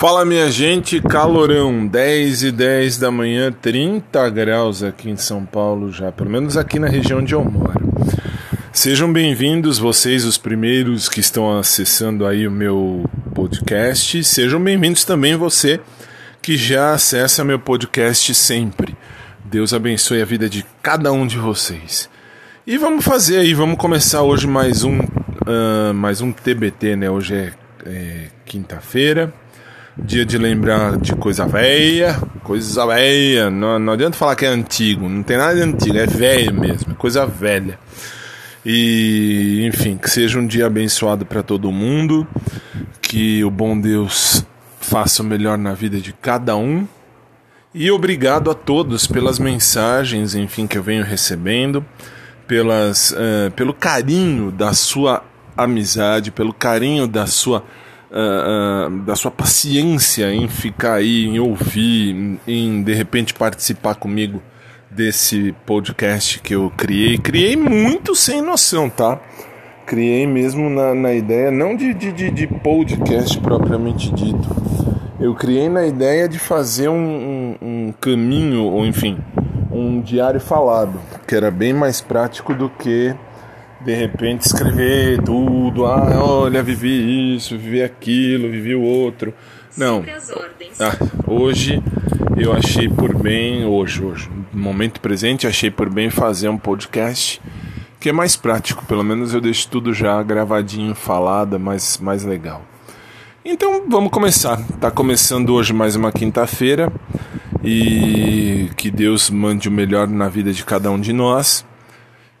Fala minha gente, calorão, 10 e 10 da manhã, 30 graus aqui em São Paulo já, pelo menos aqui na região onde eu moro. Sejam bem-vindos vocês, os primeiros que estão acessando aí o meu podcast. Sejam bem-vindos também você que já acessa meu podcast sempre. Deus abençoe a vida de cada um de vocês. E vamos fazer aí, vamos começar hoje mais um, uh, mais um TBT, né? Hoje é, é quinta-feira. Dia de lembrar de coisa velha, coisa velha. Não, não adianta falar que é antigo, não tem nada de antigo, é velho mesmo, é coisa velha. E, enfim, que seja um dia abençoado para todo mundo, que o bom Deus faça o melhor na vida de cada um. E obrigado a todos pelas mensagens, enfim, que eu venho recebendo, pelas, uh, pelo carinho da sua amizade, pelo carinho da sua uh, da sua paciência em ficar aí, em ouvir, em de repente participar comigo desse podcast que eu criei. Criei muito sem noção, tá? Criei mesmo na, na ideia, não de, de, de podcast propriamente dito. Eu criei na ideia de fazer um, um, um caminho, ou enfim, um diário falado, que era bem mais prático do que de repente escrever tudo, ah, olha, vivi isso, vivi aquilo, vivi o outro. Não. Ah, hoje eu achei por bem, hoje, hoje, no momento presente, achei por bem fazer um podcast que é mais prático, pelo menos eu deixo tudo já gravadinho, falado, mais, mais legal. Então vamos começar. Tá começando hoje mais uma quinta-feira e que Deus mande o melhor na vida de cada um de nós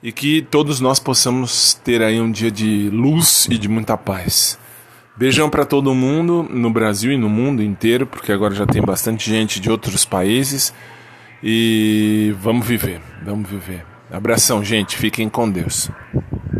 e que todos nós possamos ter aí um dia de luz e de muita paz. Beijão para todo mundo no Brasil e no mundo inteiro, porque agora já tem bastante gente de outros países e vamos viver, vamos viver. Abração, gente, fiquem com Deus.